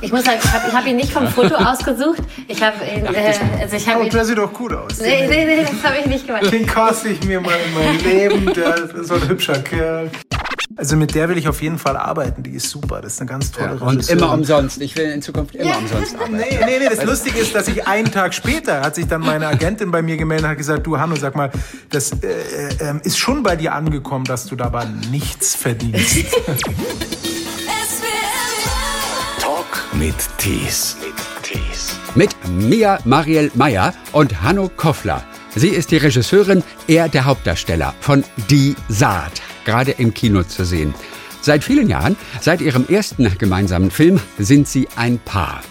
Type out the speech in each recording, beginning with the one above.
Ich muss sagen, ich habe hab ihn nicht vom Foto ausgesucht. Ich habe ihn, äh, also ich habe. Oh, der sieht doch gut aus. Nee, nee, nee, das habe ich nicht gemacht. Den caste ich mir mal in mein Leben. Der ist so ein hübscher Kerl. Also mit der will ich auf jeden Fall arbeiten. Die ist super. Das ist eine ganz tolle ja, Und immer umsonst. Ich will in Zukunft immer ja. umsonst arbeiten. Nee, nee, nee. Das Lustige ist, dass ich einen Tag später hat sich dann meine Agentin bei mir gemeldet und hat gesagt, du Hanno, sag mal, das äh, äh, ist schon bei dir angekommen, dass du dabei nichts verdienst. Mit Tees. Mit Mia Mariel Meyer und Hanno Koffler. Sie ist die Regisseurin, er der Hauptdarsteller von Die Saat gerade im Kino zu sehen. Seit vielen Jahren, seit ihrem ersten gemeinsamen Film, sind sie ein Paar.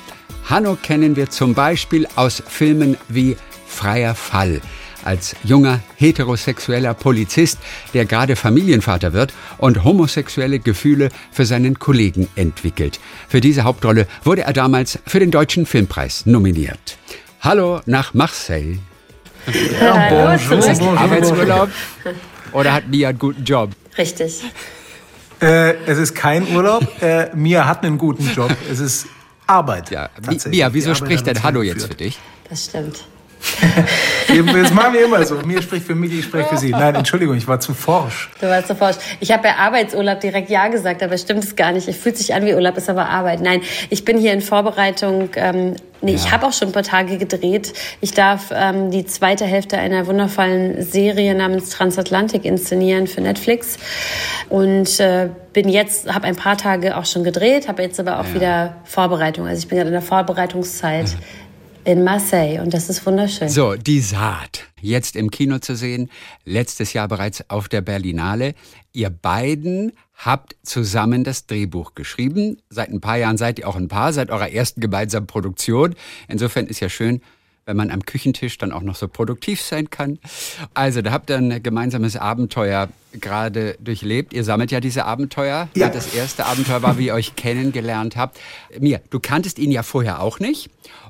Hanno kennen wir zum Beispiel aus Filmen wie Freier Fall, als junger heterosexueller Polizist, der gerade Familienvater wird und homosexuelle Gefühle für seinen Kollegen entwickelt. Für diese Hauptrolle wurde er damals für den Deutschen Filmpreis nominiert. Hallo nach Marseille. Ja, bonjour, bonjour. Arbeitsurlaub oder hat Mia einen guten Job? Richtig. Äh, es ist kein Urlaub. Äh, Mia hat einen guten Job. Es ist Arbeit. Ja. Mia, wieso spricht denn Hallo jetzt für dich? Das stimmt. Das machen wir immer so. Mir spricht für mich, ich spreche für Sie. Nein, Entschuldigung, ich war zu forsch. Du warst zu forsch. Ich habe bei Arbeitsurlaub direkt Ja gesagt, aber stimmt es gar nicht. Es fühlt sich an wie Urlaub, ist aber Arbeit. Nein, ich bin hier in Vorbereitung. Ähm, nee, ja. ich habe auch schon ein paar Tage gedreht. Ich darf ähm, die zweite Hälfte einer wundervollen Serie namens Transatlantik inszenieren für Netflix. Und äh, bin jetzt, habe ein paar Tage auch schon gedreht, habe jetzt aber auch ja. wieder Vorbereitung. Also ich bin gerade in der Vorbereitungszeit. Mhm in Marseille und das ist wunderschön. So, die Saat. Jetzt im Kino zu sehen, letztes Jahr bereits auf der Berlinale. Ihr beiden habt zusammen das Drehbuch geschrieben. Seit ein paar Jahren seid ihr auch ein Paar, seit eurer ersten gemeinsamen Produktion. Insofern ist ja schön, wenn man am Küchentisch dann auch noch so produktiv sein kann. Also, da habt ihr ein gemeinsames Abenteuer gerade durchlebt. Ihr sammelt ja diese Abenteuer. Ja. Das erste Abenteuer war, wie ihr euch kennengelernt habt. Mir, du kanntest ihn ja vorher auch nicht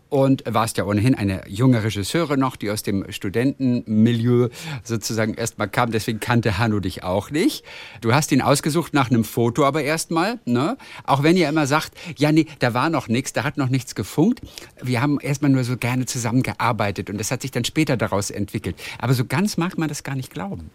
und warst ja ohnehin eine junge Regisseurin noch, die aus dem Studentenmilieu sozusagen erstmal kam. Deswegen kannte Hanno dich auch nicht. Du hast ihn ausgesucht nach einem Foto aber erstmal. Ne? Auch wenn ihr immer sagt, ja, nee, da war noch nichts, da hat noch nichts gefunkt. Wir haben erstmal nur so gerne zusammengearbeitet und das hat sich dann später daraus entwickelt. Aber so ganz mag man das gar nicht glauben.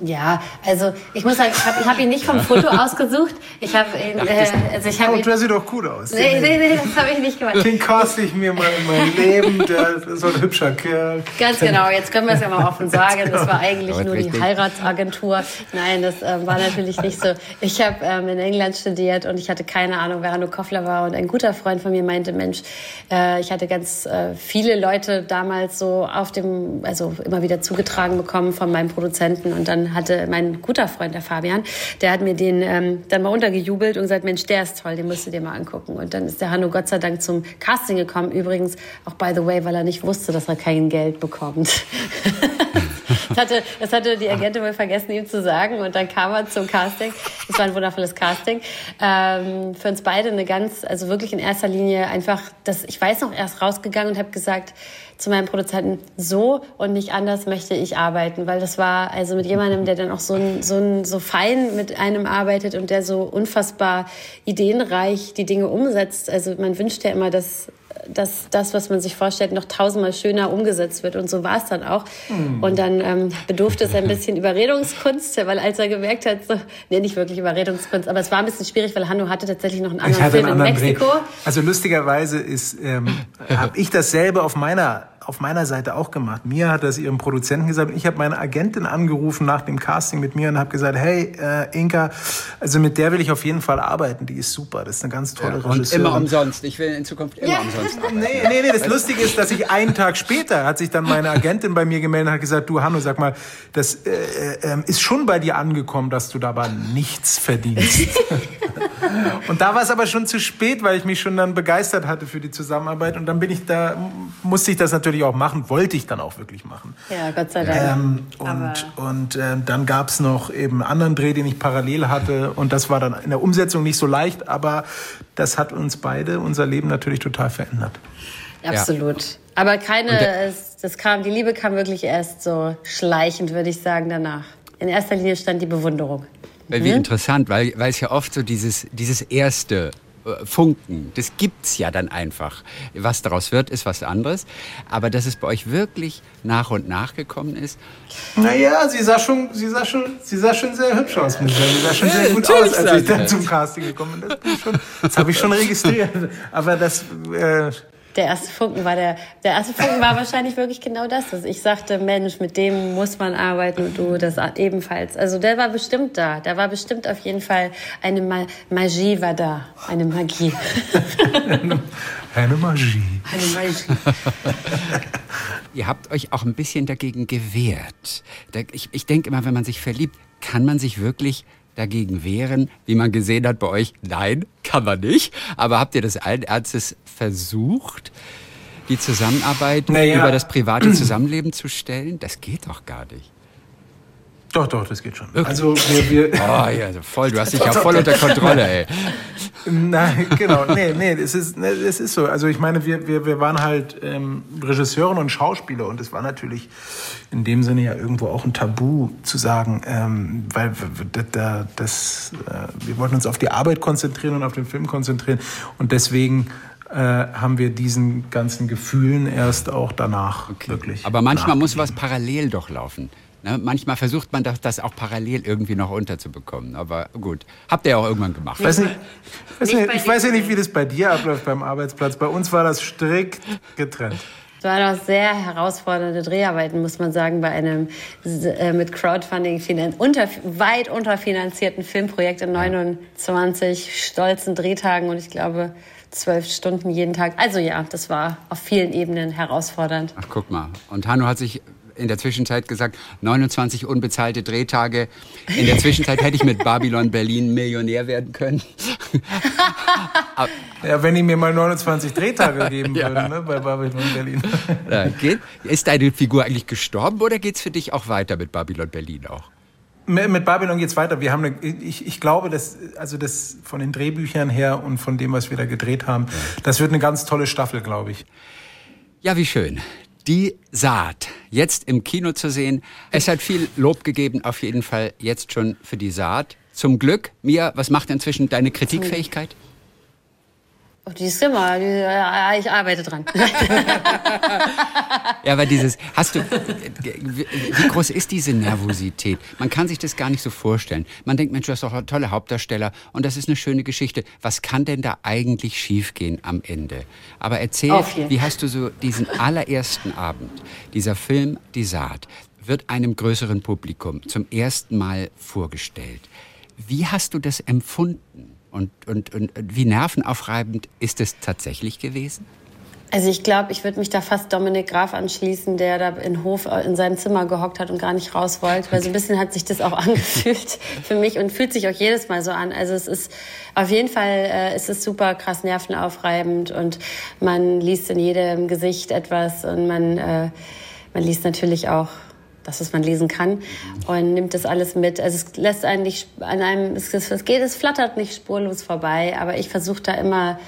Ja, also ich muss sagen, ich habe hab ihn nicht vom Foto ausgesucht. Ich habe ihn, äh, also ich habe oh, der sieht doch gut aus. Nee, nee, nee, das habe ich nicht gemacht. Den caste ich mir mal in mein Leben, der ist so ein hübscher Kerl. Ganz genau, jetzt können wir es ja mal offen sagen. Das war eigentlich nur die Heiratsagentur. Nein, das äh, war natürlich nicht so. Ich habe ähm, in England studiert und ich hatte keine Ahnung, wer Hanno Koffler war. Und ein guter Freund von mir meinte, Mensch, äh, ich hatte ganz äh, viele Leute damals so auf dem, also immer wieder zugetragen bekommen von meinem Produzenten und dann hatte mein guter Freund, der Fabian, der hat mir den ähm, dann mal untergejubelt und gesagt, Mensch, der ist toll, den musst du dir mal angucken. Und dann ist der Hanno Gott sei Dank zum Casting gekommen. Übrigens auch, by the way, weil er nicht wusste, dass er kein Geld bekommt. das, hatte, das hatte die Agentin wohl vergessen, ihm zu sagen. Und dann kam er zum Casting. Das war ein wundervolles Casting. Ähm, für uns beide eine ganz, also wirklich in erster Linie einfach, das, ich weiß noch, erst rausgegangen und habe gesagt, zu meinem Produzenten, so und nicht anders möchte ich arbeiten, weil das war also mit jemandem, der dann auch so, so, so fein mit einem arbeitet und der so unfassbar ideenreich die Dinge umsetzt. Also man wünscht ja immer, dass dass das, was man sich vorstellt, noch tausendmal schöner umgesetzt wird. Und so war es dann auch. Mhm. Und dann ähm, bedurfte es ein bisschen Überredungskunst, weil als er gemerkt hat, so, nee, nicht wirklich Überredungskunst, aber es war ein bisschen schwierig, weil Hanno hatte tatsächlich noch einen anderen Film einen anderen in Mexiko. Dreh. Also lustigerweise ist, ähm, habe ich dasselbe auf meiner auf meiner Seite auch gemacht. Mir hat das ihrem Produzenten gesagt. Ich habe meine Agentin angerufen nach dem Casting mit mir und habe gesagt, hey äh, Inka, also mit der will ich auf jeden Fall arbeiten. Die ist super. Das ist eine ganz tolle ja, Regisseurin. Und immer umsonst. Ich will in Zukunft immer ja. umsonst arbeiten. Nee, nee, nee. Das Lustige ist, dass ich einen Tag später hat sich dann meine Agentin bei mir gemeldet und hat gesagt, du Hanno, sag mal, das äh, äh, ist schon bei dir angekommen, dass du dabei nichts verdienst. und da war es aber schon zu spät, weil ich mich schon dann begeistert hatte für die Zusammenarbeit und dann bin ich da, musste ich das natürlich natürlich auch machen, wollte ich dann auch wirklich machen. Ja, Gott sei Dank. Ähm, und und äh, dann gab es noch eben einen anderen Dreh, den ich parallel hatte. Und das war dann in der Umsetzung nicht so leicht, aber das hat uns beide, unser Leben natürlich total verändert. Absolut. Ja. Aber keine, es, das kam, die Liebe kam wirklich erst so schleichend, würde ich sagen, danach. In erster Linie stand die Bewunderung. Weil, wie mhm. interessant, weil, weil es ja oft so dieses, dieses erste Funken. Das gibt's ja dann einfach. Was daraus wird, ist was anderes. Aber dass es bei euch wirklich nach und nach gekommen ist. Naja, sie sah schon, sie sah schon, sie sah schon sehr hübsch aus. Sie sah schon sehr gut aus, als ich dann zum Casting gekommen bin. Das, das habe ich schon registriert. Aber das. Äh, der erste Funken war der, der erste Funken war wahrscheinlich wirklich genau das, dass ich sagte, Mensch, mit dem muss man arbeiten und du das ebenfalls. Also der war bestimmt da. Da war bestimmt auf jeden Fall eine Ma Magie war da. Eine Magie. eine, eine Magie. Eine Magie. Ihr habt euch auch ein bisschen dagegen gewehrt. Ich, ich denke immer, wenn man sich verliebt, kann man sich wirklich dagegen wehren, wie man gesehen hat bei euch? Nein, kann man nicht. Aber habt ihr das allen Ernstes versucht, die Zusammenarbeit naja. über das private Zusammenleben zu stellen? Das geht doch gar nicht. Doch, doch, das geht schon. Wirklich? Also wir, wir Oh ja, also voll, du hast dich ja voll unter Kontrolle, ey. Nein, genau, nee, nee, es ist, es ist so. Also ich meine, wir, wir, wir waren halt ähm, Regisseurin und Schauspieler und es war natürlich in dem Sinne ja irgendwo auch ein Tabu zu sagen, ähm, weil da, das, äh, wir wollten uns auf die Arbeit konzentrieren und auf den Film konzentrieren und deswegen äh, haben wir diesen ganzen Gefühlen erst auch danach okay. wirklich. Aber manchmal muss was parallel doch laufen. Ne? Manchmal versucht man das, das auch parallel irgendwie noch unterzubekommen. Aber gut, habt ihr ja auch irgendwann gemacht. Weiß nicht, weiß nicht, ich weiß ja nicht, wie das bei dir abläuft beim Arbeitsplatz. Bei uns war das strikt getrennt. Es waren auch sehr herausfordernde Dreharbeiten, muss man sagen, bei einem äh, mit Crowdfunding unter, weit unterfinanzierten Filmprojekt in 29 stolzen Drehtagen und ich glaube zwölf Stunden jeden Tag. Also ja, das war auf vielen Ebenen herausfordernd. Ach, guck mal. Und Hanno hat sich in der Zwischenzeit gesagt, 29 unbezahlte Drehtage. In der Zwischenzeit hätte ich mit Babylon Berlin Millionär werden können. ja, wenn die mir mal 29 Drehtage geben ja. würden ne, bei Babylon Berlin. Ja, geht, ist deine Figur eigentlich gestorben oder geht es für dich auch weiter mit Babylon Berlin auch? Mit Babylon geht's weiter. Wir haben eine, ich, ich glaube, dass also das von den Drehbüchern her und von dem, was wir da gedreht haben, das wird eine ganz tolle Staffel, glaube ich. Ja, wie schön. Die Saat, jetzt im Kino zu sehen. Es hat viel Lob gegeben, auf jeden Fall jetzt schon für die Saat. Zum Glück. Mia, was macht inzwischen deine Kritikfähigkeit? Oh, die ist immer, die, ich arbeite dran. ja, aber dieses, hast du, wie groß ist diese Nervosität? Man kann sich das gar nicht so vorstellen. Man denkt, Mensch, du hast doch tolle Hauptdarsteller und das ist eine schöne Geschichte. Was kann denn da eigentlich schiefgehen am Ende? Aber erzähl, wie hast du so diesen allerersten Abend, dieser Film Die Saat, wird einem größeren Publikum zum ersten Mal vorgestellt. Wie hast du das empfunden? Und, und, und wie nervenaufreibend ist es tatsächlich gewesen? Also ich glaube, ich würde mich da fast Dominik Graf anschließen, der da in Hof äh, in seinem Zimmer gehockt hat und gar nicht raus wollte, weil so ein bisschen hat sich das auch angefühlt für mich und fühlt sich auch jedes Mal so an. Also es ist auf jeden Fall äh, es ist super krass nervenaufreibend und man liest in jedem Gesicht etwas und man äh, man liest natürlich auch das, was man lesen kann und nimmt das alles mit. Also es lässt einen nicht an einem, es, es geht, es flattert nicht spurlos vorbei, aber ich versuche da immer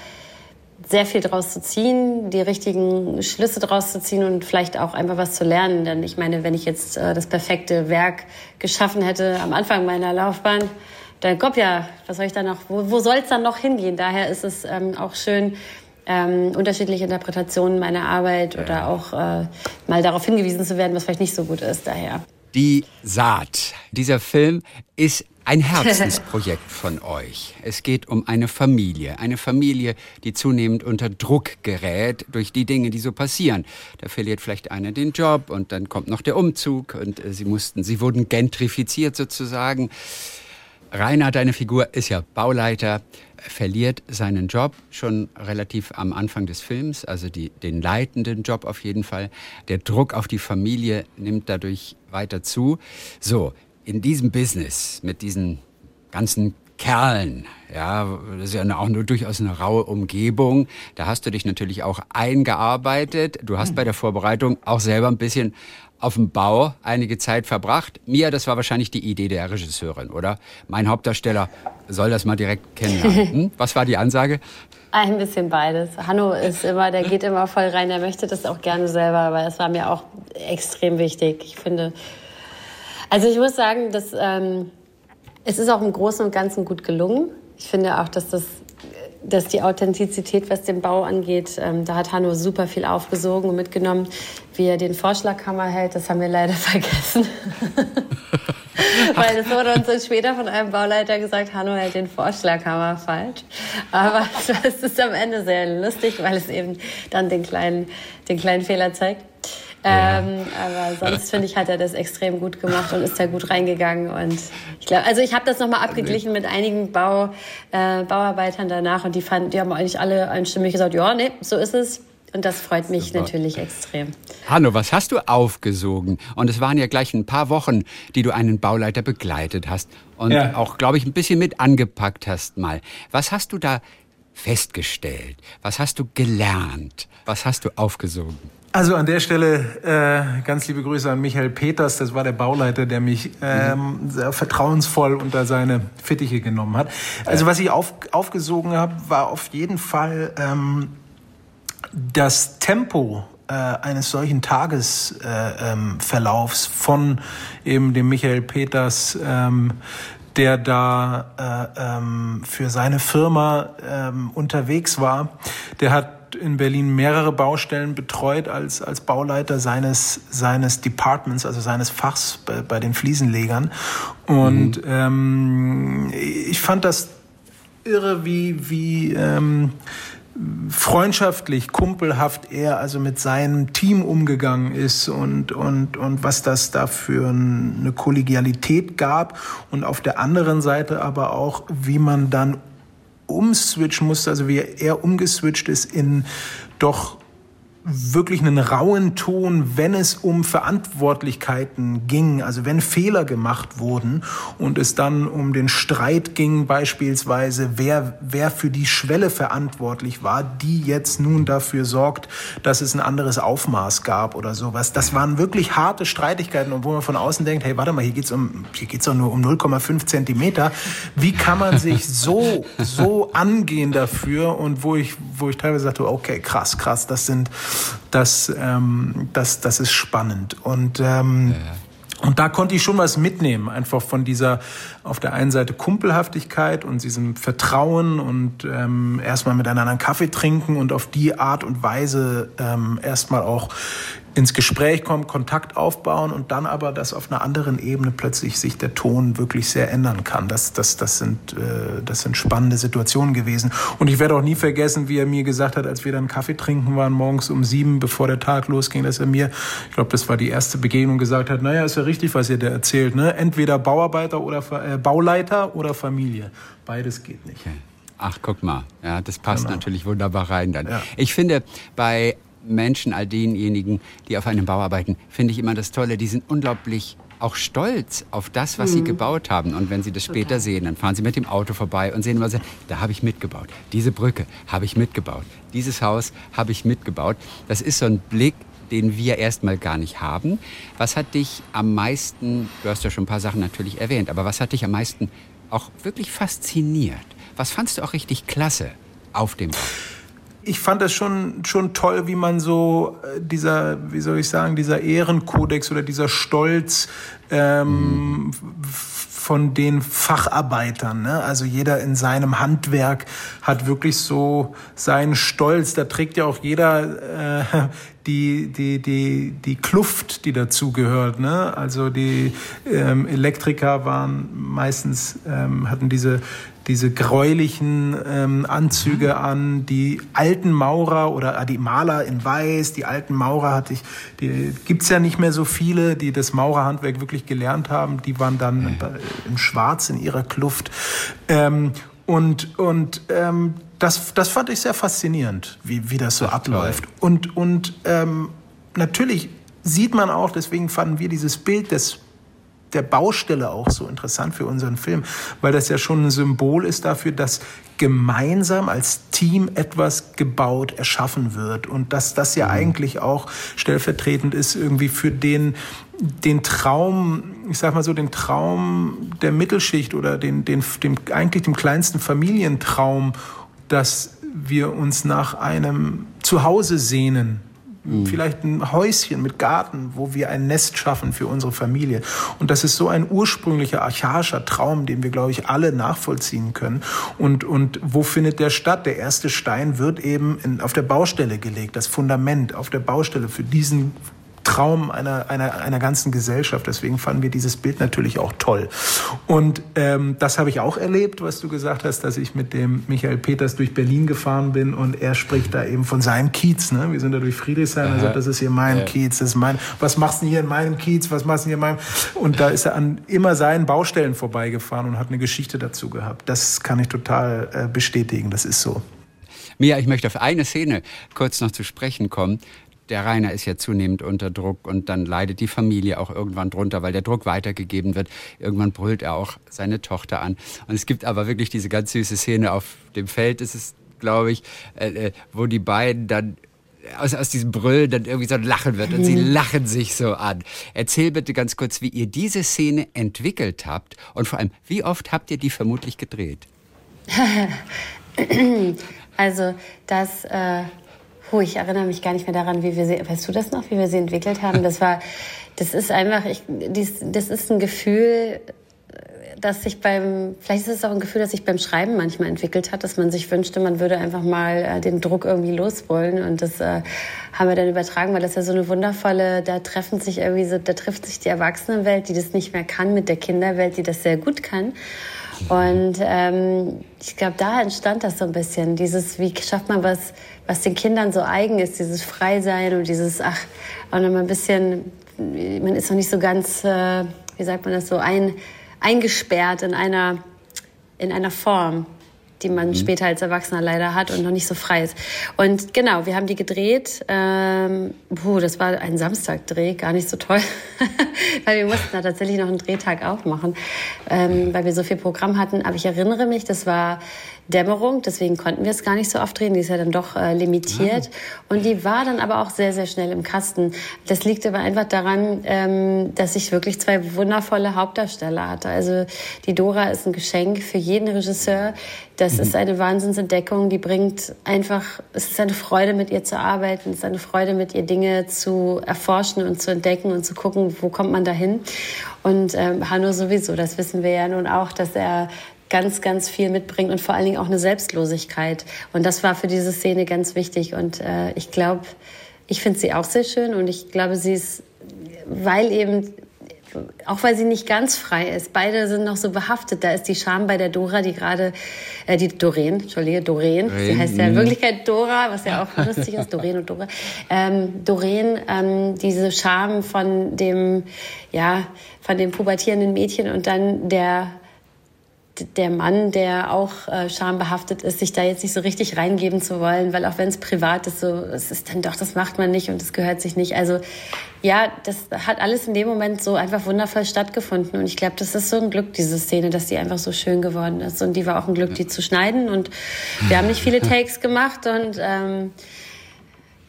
sehr viel draus zu ziehen, die richtigen Schlüsse draus zu ziehen und vielleicht auch einfach was zu lernen. Denn ich meine, wenn ich jetzt äh, das perfekte Werk geschaffen hätte am Anfang meiner Laufbahn, dann kommt ja, was soll ich da noch, wo, wo soll es dann noch hingehen? Daher ist es ähm, auch schön, ähm, unterschiedliche Interpretationen meiner Arbeit ja. oder auch äh, mal darauf hingewiesen zu werden, was vielleicht nicht so gut ist. Daher. Die Saat. Dieser Film ist ein Herzensprojekt von euch. Es geht um eine Familie. Eine Familie, die zunehmend unter Druck gerät durch die Dinge, die so passieren. Da verliert vielleicht einer den Job und dann kommt noch der Umzug und äh, sie mussten, sie wurden gentrifiziert sozusagen. Rainer, deine Figur ist ja Bauleiter, verliert seinen Job schon relativ am Anfang des Films, also die, den leitenden Job auf jeden Fall. Der Druck auf die Familie nimmt dadurch weiter zu. So, in diesem Business mit diesen ganzen Kerlen, ja, das ist ja auch nur durchaus eine raue Umgebung. Da hast du dich natürlich auch eingearbeitet. Du hast bei der Vorbereitung auch selber ein bisschen auf dem Bau einige Zeit verbracht. Mia, das war wahrscheinlich die Idee der Regisseurin, oder? Mein Hauptdarsteller soll das mal direkt kennenlernen. Hm? Was war die Ansage? Ein bisschen beides. Hanno ist immer, der geht immer voll rein, der möchte das auch gerne selber, aber es war mir auch extrem wichtig. Ich finde, also ich muss sagen, dass ähm, es ist auch im Großen und Ganzen gut gelungen. Ich finde auch, dass das dass die Authentizität, was den Bau angeht, ähm, da hat Hanno super viel aufgesogen und mitgenommen. Wie er den Vorschlaghammer hält, das haben wir leider vergessen. Weil es wurde uns dann später von einem Bauleiter gesagt, Hanno hält den Vorschlaghammer falsch. Aber es ist am Ende sehr lustig, weil es eben dann den kleinen, den kleinen Fehler zeigt. Ja. Ähm, aber sonst finde ich, hat er das extrem gut gemacht und ist da gut reingegangen. Und ich glaube, also ich habe das nochmal abgeglichen mit einigen Bau, äh, Bauarbeitern danach und die fanden, die haben eigentlich alle einstimmig gesagt, ja, nee, so ist es. Und das freut mich Super. natürlich extrem. Hanno, was hast du aufgesogen? Und es waren ja gleich ein paar Wochen, die du einen Bauleiter begleitet hast und ja. auch, glaube ich, ein bisschen mit angepackt hast mal. Was hast du da festgestellt? Was hast du gelernt? Was hast du aufgesogen? Also an der Stelle äh, ganz liebe Grüße an Michael Peters, das war der Bauleiter, der mich ähm, sehr vertrauensvoll unter seine Fittiche genommen hat. Also was ich auf, aufgesogen habe, war auf jeden Fall ähm, das Tempo äh, eines solchen Tagesverlaufs äh, ähm, von eben dem Michael Peters, ähm, der da äh, ähm, für seine Firma ähm, unterwegs war. Der hat in Berlin mehrere Baustellen betreut als, als Bauleiter seines, seines Departments, also seines Fachs bei, bei den Fliesenlegern. Und mhm. ähm, ich fand das irre, wie, wie ähm, freundschaftlich, kumpelhaft er also mit seinem Team umgegangen ist und, und, und was das da für eine Kollegialität gab und auf der anderen Seite aber auch, wie man dann umswitchen musste, also wie er umgeswitcht ist in doch wirklich einen rauen Ton, wenn es um Verantwortlichkeiten ging, also wenn Fehler gemacht wurden und es dann um den Streit ging beispielsweise, wer, wer für die Schwelle verantwortlich war, die jetzt nun dafür sorgt, dass es ein anderes Aufmaß gab oder sowas. Das waren wirklich harte Streitigkeiten, obwohl man von außen denkt, hey, warte mal, hier geht's um, hier geht's doch nur um 0,5 Zentimeter. Wie kann man sich so, so angehen dafür? Und wo ich, wo ich teilweise sagte, okay, krass, krass, das sind, das, ähm, das, das ist spannend. Und ähm, ja. Und da konnte ich schon was mitnehmen, einfach von dieser auf der einen Seite Kumpelhaftigkeit und diesem Vertrauen und ähm, erstmal miteinander einen Kaffee trinken und auf die Art und Weise ähm, erstmal auch ins Gespräch kommen, Kontakt aufbauen und dann aber, dass auf einer anderen Ebene plötzlich sich der Ton wirklich sehr ändern kann. Das, das, das, sind, äh, das sind spannende Situationen gewesen. Und ich werde auch nie vergessen, wie er mir gesagt hat, als wir dann Kaffee trinken waren, morgens um sieben, bevor der Tag losging, dass er mir, ich glaube, das war die erste Begegnung, gesagt hat, naja, ist ja richtig, was ihr da erzählt. Ne? Entweder Bauarbeiter oder äh, Bauleiter oder Familie. Beides geht nicht. Okay. Ach, guck mal. Ja, das passt genau. natürlich wunderbar rein dann. Ja. Ich finde, bei Menschen, all denjenigen, die auf einem Bau arbeiten, finde ich immer das Tolle. Die sind unglaublich auch stolz auf das, was mhm. sie gebaut haben. Und wenn sie das später Total. sehen, dann fahren sie mit dem Auto vorbei und sehen immer da habe ich mitgebaut. Diese Brücke habe ich mitgebaut. Dieses Haus habe ich mitgebaut. Das ist so ein Blick, den wir erstmal gar nicht haben. Was hat dich am meisten, du hast ja schon ein paar Sachen natürlich erwähnt, aber was hat dich am meisten auch wirklich fasziniert? Was fandst du auch richtig klasse auf dem Bau? Ich fand das schon, schon toll, wie man so äh, dieser, wie soll ich sagen, dieser Ehrenkodex oder dieser Stolz ähm, von den Facharbeitern. Ne? Also jeder in seinem Handwerk hat wirklich so seinen Stolz. Da trägt ja auch jeder äh, die, die, die, die Kluft, die dazugehört. Ne? Also die ähm, Elektriker waren meistens, ähm, hatten diese diese gräulichen ähm, Anzüge mhm. an, die alten Maurer oder äh, die Maler in Weiß, die alten Maurer hatte ich, die gibt's ja nicht mehr so viele, die das Maurerhandwerk wirklich gelernt haben, die waren dann mhm. in Schwarz in ihrer Kluft. Ähm, und und ähm, das, das fand ich sehr faszinierend, wie, wie das so Ach, abläuft. Toll. Und, und ähm, natürlich sieht man auch, deswegen fanden wir dieses Bild des der Baustelle auch so interessant für unseren Film, weil das ja schon ein Symbol ist dafür, dass gemeinsam als Team etwas gebaut, erschaffen wird und dass das ja mhm. eigentlich auch stellvertretend ist irgendwie für den den Traum, ich sag mal so, den Traum der Mittelschicht oder den, den, dem, eigentlich dem kleinsten Familientraum, dass wir uns nach einem Zuhause sehnen, Mhm. Vielleicht ein Häuschen mit Garten, wo wir ein Nest schaffen für unsere Familie. Und das ist so ein ursprünglicher, archaischer Traum, den wir, glaube ich, alle nachvollziehen können. Und, und wo findet der statt? Der erste Stein wird eben in, auf der Baustelle gelegt, das Fundament auf der Baustelle für diesen Traum einer, einer, einer ganzen Gesellschaft. Deswegen fanden wir dieses Bild natürlich auch toll. Und ähm, das habe ich auch erlebt, was du gesagt hast, dass ich mit dem Michael Peters durch Berlin gefahren bin und er spricht da eben von seinem Kiez. Ne? Wir sind da durch Friedrichshain und sagt, das ist hier mein ja. Kiez, das ist mein, was machst du hier in meinem Kiez, was machst du hier in meinem... Und da ist er an immer seinen Baustellen vorbeigefahren und hat eine Geschichte dazu gehabt. Das kann ich total äh, bestätigen, das ist so. Mia, ich möchte auf eine Szene kurz noch zu sprechen kommen der Rainer ist ja zunehmend unter Druck und dann leidet die Familie auch irgendwann drunter, weil der Druck weitergegeben wird. Irgendwann brüllt er auch seine Tochter an. Und es gibt aber wirklich diese ganz süße Szene auf dem Feld, ist es, glaube ich, äh, äh wo die beiden dann aus, aus diesem Brüllen dann irgendwie so ein Lachen wird und sie mhm. lachen sich so an. Erzähl bitte ganz kurz, wie ihr diese Szene entwickelt habt und vor allem, wie oft habt ihr die vermutlich gedreht? also das äh, Oh, ich erinnere mich gar nicht mehr daran, wie wir sie, weißt du das noch, wie wir sie entwickelt haben? Das war, das ist einfach, ich, dies, das ist ein Gefühl, dass sich beim, vielleicht ist es auch ein Gefühl, das sich beim Schreiben manchmal entwickelt hat, dass man sich wünschte, man würde einfach mal äh, den Druck irgendwie loswollen. Und das äh, haben wir dann übertragen, weil das ja so eine wundervolle, da treffen sich irgendwie so, da trifft sich die Erwachsenenwelt, die das nicht mehr kann, mit der Kinderwelt, die das sehr gut kann. Und ähm, ich glaube, da entstand das so ein bisschen, dieses, wie schafft man was, was den Kindern so eigen ist, dieses Freisein und dieses, ach, auch noch mal ein bisschen, man ist noch nicht so ganz, äh, wie sagt man das so, ein, eingesperrt in einer, in einer Form die man mhm. später als Erwachsener leider hat und noch nicht so frei ist. Und genau, wir haben die gedreht. Ähm, puh, das war ein Samstagdreh, gar nicht so toll, weil wir mussten da tatsächlich noch einen Drehtag aufmachen, ähm, weil wir so viel Programm hatten. Aber ich erinnere mich, das war Dämmerung, deswegen konnten wir es gar nicht so oft drehen. Die ist ja dann doch äh, limitiert. Ja. Und die war dann aber auch sehr, sehr schnell im Kasten. Das liegt aber einfach daran, ähm, dass ich wirklich zwei wundervolle Hauptdarsteller hatte. Also die Dora ist ein Geschenk für jeden Regisseur. Das mhm. ist eine Wahnsinnsentdeckung. Die bringt einfach, es ist eine Freude, mit ihr zu arbeiten. Es ist eine Freude, mit ihr Dinge zu erforschen und zu entdecken und zu gucken, wo kommt man dahin. Und ähm, Hanno sowieso, das wissen wir ja nun auch, dass er ganz, ganz viel mitbringt und vor allen Dingen auch eine Selbstlosigkeit. Und das war für diese Szene ganz wichtig. Und äh, ich glaube, ich finde sie auch sehr schön und ich glaube, sie ist, weil eben auch weil sie nicht ganz frei ist. Beide sind noch so behaftet. Da ist die Scham bei der Dora, die gerade, äh, die Doreen, Entschuldige, Doreen. Sie heißt ja in mhm. Wirklichkeit Dora, was ja auch lustig ist, Doreen und Dora. Ähm, Doreen, ähm, diese Scham von dem, ja, von dem pubertierenden Mädchen und dann der der Mann, der auch äh, schambehaftet ist, sich da jetzt nicht so richtig reingeben zu wollen, weil auch wenn es privat ist, so es ist dann doch, das macht man nicht und es gehört sich nicht. Also ja, das hat alles in dem Moment so einfach wundervoll stattgefunden und ich glaube, das ist so ein Glück, diese Szene, dass die einfach so schön geworden ist und die war auch ein Glück, die zu schneiden und wir haben nicht viele Takes gemacht und ähm,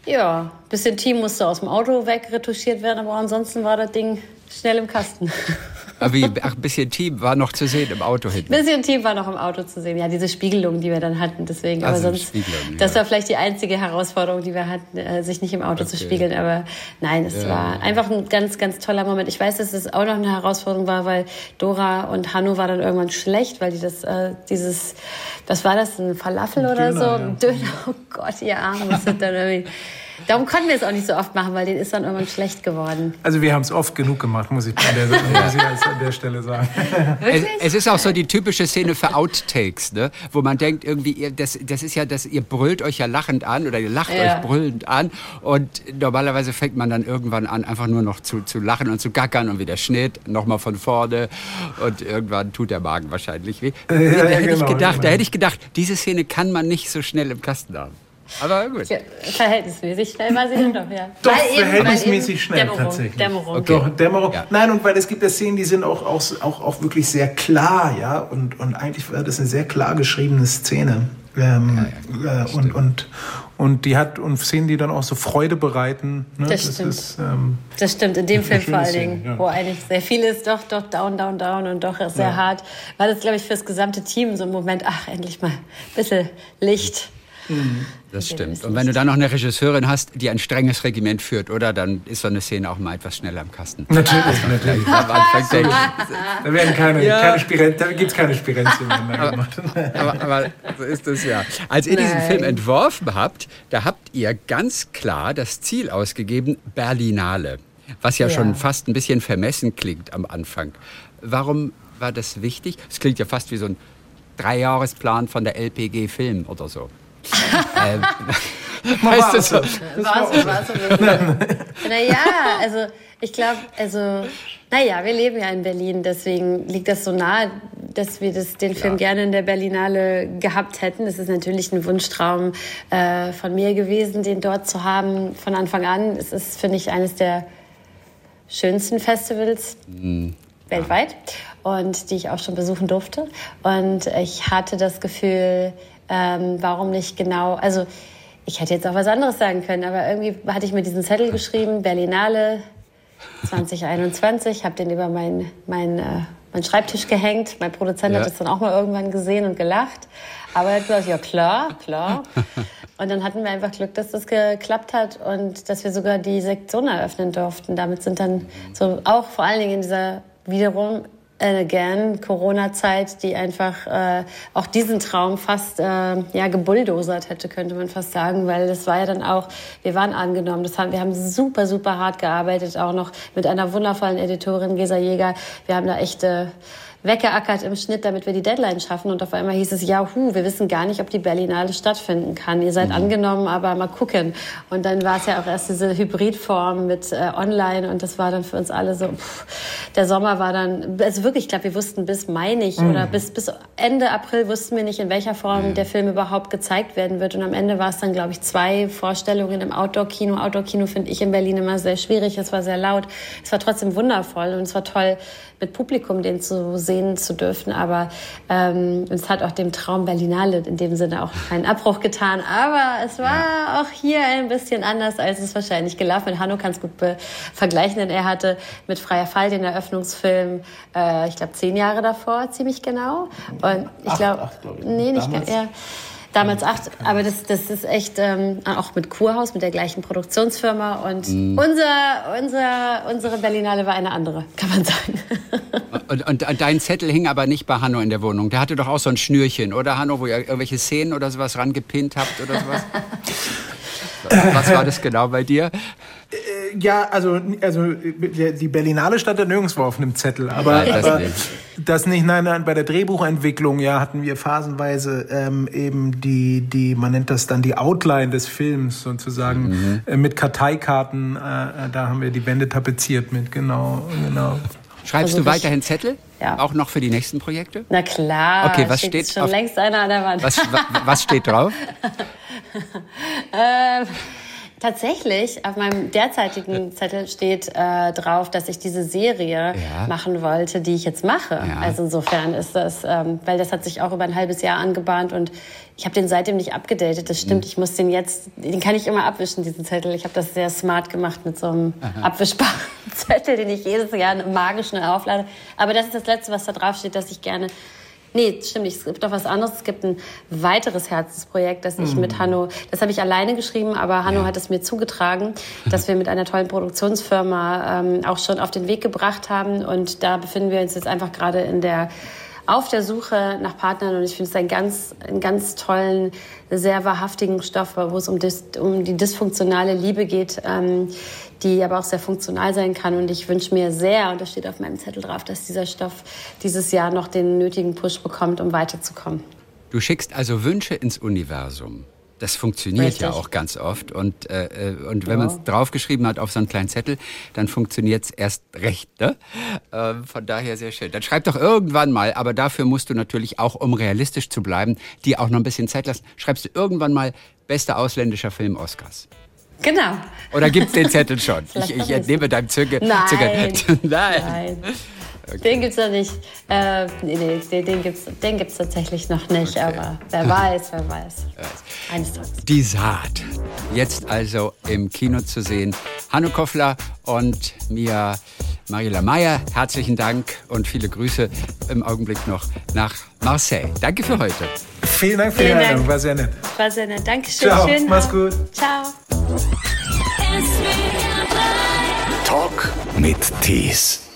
ja, bisschen Team musste aus dem Auto wegretuschiert werden, aber ansonsten war das Ding schnell im Kasten. Aber wie, ach, ein bisschen Team war noch zu sehen im Auto hinten. Ein bisschen Team war noch im Auto zu sehen. Ja, diese Spiegelung, die wir dann hatten. Deswegen, also aber sonst, das war vielleicht die einzige Herausforderung, die wir hatten, äh, sich nicht im Auto okay. zu spiegeln. Aber nein, es ja. war einfach ein ganz, ganz toller Moment. Ich weiß, dass es auch noch eine Herausforderung war, weil Dora und Hanno war dann irgendwann schlecht, weil die das, äh, dieses, was war das, ein Falafel ein oder Döner, so? Ja. Döner, oh Gott, ihr Arme, was sind dann irgendwie Darum konnten wir es auch nicht so oft machen, weil den ist dann irgendwann schlecht geworden. Also wir haben es oft genug gemacht, muss ich an der, muss ich an der Stelle sagen. Es, es, ist auch so die typische Szene für Outtakes, ne? wo man denkt, irgendwie, ihr, das, das ist ja, das, ihr brüllt euch ja lachend an oder ihr lacht ja. euch brüllend an und normalerweise fängt man dann irgendwann an, einfach nur noch zu, zu lachen und zu gackern und wieder Schnitt, nochmal von vorne und irgendwann tut der Magen wahrscheinlich weh. Ja, da, hätte genau, ich gedacht, genau. da hätte ich gedacht, diese Szene kann man nicht so schnell im Kasten haben. Aber gut. Ja, verhältnismäßig schnell war sie dann doch, ja. Doch, weil verhältnismäßig eben, schnell Dämmerung, tatsächlich. Dämmerung. Okay. Doch, Dämmerung. Ja. Nein, und weil es gibt ja Szenen, die sind auch, auch, auch, auch wirklich sehr klar, ja. Und, und eigentlich war das eine sehr klar geschriebene Szene. Ähm, ja, äh, und, und, und die hat und Szenen, die dann auch so Freude bereiten. Ne? Das, das, stimmt. Ist, ähm, das stimmt, in dem Film vor allen Dingen, ja. wo eigentlich sehr viel ist, doch, doch, down, down, down und doch sehr ja. hart. War das, glaube ich, für das gesamte Team so ein Moment, ach, endlich mal ein bisschen Licht Mhm. Das stimmt. Und wenn du dann noch eine Regisseurin hast, die ein strenges Regiment führt, oder? Dann ist so eine Szene auch mal etwas schneller im Kasten. Natürlich, also, natürlich. da werden keine, ja. keine Spirenz, da gibt es keine Spirenzien mehr gemacht. Aber, aber, so ist es ja. Als ihr Nein. diesen Film entworfen habt, da habt ihr ganz klar das Ziel ausgegeben, Berlinale. Was ja, ja. schon fast ein bisschen vermessen klingt am Anfang. Warum war das wichtig? Es klingt ja fast wie so ein Dreijahresplan von der LPG Film oder so. ähm, heißt das so? War so, war so. naja, also ich glaube, also, naja, wir leben ja in Berlin, deswegen liegt das so nahe, dass wir das, den Film gerne in der Berlinale gehabt hätten. Das ist natürlich ein Wunschtraum äh, von mir gewesen, den dort zu haben von Anfang an. Es ist, finde ich, eines der schönsten Festivals. Mhm weltweit und die ich auch schon besuchen durfte. Und ich hatte das Gefühl, ähm, warum nicht genau, also ich hätte jetzt auch was anderes sagen können, aber irgendwie hatte ich mir diesen Zettel geschrieben, Berlinale 2021, habe den über meinen mein, äh, mein Schreibtisch gehängt. Mein Produzent ja. hat das dann auch mal irgendwann gesehen und gelacht. Aber er hat gesagt, ja klar, klar. Und dann hatten wir einfach Glück, dass das geklappt hat und dass wir sogar die Sektion eröffnen durften. Damit sind dann so auch vor allen Dingen in dieser wiederum again Corona-Zeit, die einfach äh, auch diesen Traum fast äh, ja gebulldozert hätte, könnte man fast sagen, weil das war ja dann auch, wir waren angenommen, das haben, wir haben super, super hart gearbeitet, auch noch mit einer wundervollen Editorin, Gesa Jäger. Wir haben da echte äh, weggeackert im Schnitt, damit wir die Deadline schaffen. Und auf einmal hieß es, ja, hu, wir wissen gar nicht, ob die Berlinale stattfinden kann. Ihr seid mhm. angenommen, aber mal gucken. Und dann war es ja auch erst diese Hybridform mit äh, Online und das war dann für uns alle so, pff, der Sommer war dann, also wirklich, ich glaube, wir wussten bis Mai nicht mhm. oder bis, bis Ende April wussten wir nicht, in welcher Form mhm. der Film überhaupt gezeigt werden wird. Und am Ende war es dann, glaube ich, zwei Vorstellungen im Outdoor-Kino. Outdoor-Kino finde ich in Berlin immer sehr schwierig. Es war sehr laut. Es war trotzdem wundervoll und es war toll, mit Publikum den zu sehen zu dürfen. Aber ähm, es hat auch dem Traum Berlinale in dem Sinne auch keinen Abbruch getan. Aber es war ja. auch hier ein bisschen anders, als es wahrscheinlich gelaufen ist. Hanno kann es gut vergleichen, denn er hatte mit Freier Fall den Eröffnungsfilm, äh, ich glaube, zehn Jahre davor, ziemlich genau. Und ich glaube, glaub nee, nicht ganz. Ja. Damals acht, aber das, das ist echt ähm, auch mit Kurhaus, mit der gleichen Produktionsfirma. Und mm. unser, unser, unsere Berlinale war eine andere, kann man sagen. Und, und, und, dein Zettel hing aber nicht bei Hanno in der Wohnung. Der hatte doch auch so ein Schnürchen, oder Hanno, wo ihr irgendwelche Szenen oder sowas rangepinnt habt oder sowas? Was war das genau bei dir? Äh, ja, also, also die Berlinale stand da nirgendwo auf einem Zettel. Aber, ja, das, aber nicht. das nicht, nein, nein, bei der Drehbuchentwicklung ja hatten wir phasenweise ähm, eben die, die, man nennt das dann die Outline des Films sozusagen, mhm. äh, mit Karteikarten, äh, da haben wir die Wände tapeziert mit, genau, genau. Schreibst also du weiterhin Zettel? Ja. Auch noch für die nächsten Projekte? Na klar. Okay, was steht, steht schon auf, längst einer an der Wand. Was, was steht drauf? ähm, Tatsächlich, auf meinem derzeitigen Zettel steht äh, drauf, dass ich diese Serie ja. machen wollte, die ich jetzt mache. Ja. Also insofern ist das, ähm, weil das hat sich auch über ein halbes Jahr angebahnt und ich habe den seitdem nicht abgedatet. Das stimmt, mhm. ich muss den jetzt, den kann ich immer abwischen, diesen Zettel. Ich habe das sehr smart gemacht mit so einem Aha. abwischbaren Zettel, den ich jedes Jahr magisch schnell auflade. Aber das ist das Letzte, was da drauf steht, dass ich gerne Nee, stimmt nicht. Es gibt doch was anderes. Es gibt ein weiteres Herzensprojekt, das ich mm. mit Hanno, das habe ich alleine geschrieben, aber Hanno ja. hat es mir zugetragen, dass wir mit einer tollen Produktionsfirma ähm, auch schon auf den Weg gebracht haben. Und da befinden wir uns jetzt einfach gerade in der auf der Suche nach Partnern und ich finde es einen ganz, einen ganz tollen, sehr wahrhaftigen Stoff, wo es um, dis, um die dysfunktionale Liebe geht, ähm, die aber auch sehr funktional sein kann. Und ich wünsche mir sehr, und das steht auf meinem Zettel drauf, dass dieser Stoff dieses Jahr noch den nötigen Push bekommt, um weiterzukommen. Du schickst also Wünsche ins Universum. Das funktioniert Richtig. ja auch ganz oft. Und, äh, äh und wenn ja. man es draufgeschrieben hat auf so einen kleinen Zettel, dann funktioniert es erst recht. Ne? Äh, von daher sehr schön. Dann schreib doch irgendwann mal, aber dafür musst du natürlich auch, um realistisch zu bleiben, die auch noch ein bisschen Zeit lassen, schreibst du irgendwann mal bester ausländischer Film Oscars. Genau. Oder gibt es den Zettel schon? ich, ich entnehme deinem Züge. Nein. Nein. Nein. Okay. Den gibt's noch nicht. Äh, nee, nee, den, den gibt's, den gibt's tatsächlich noch nicht. Okay. Aber wer weiß, wer weiß. Eines Tages. Die Saat. Jetzt also im Kino zu sehen. Hanno Koffler und Mia Marila Meyer. Herzlichen Dank und viele Grüße im Augenblick noch nach Marseille. Danke für heute. vielen Dank für die Einladung. War sehr nett. War sehr nett. Dankeschön. Ciao. Schön Mach's gut. Ciao. Talk mit Tees.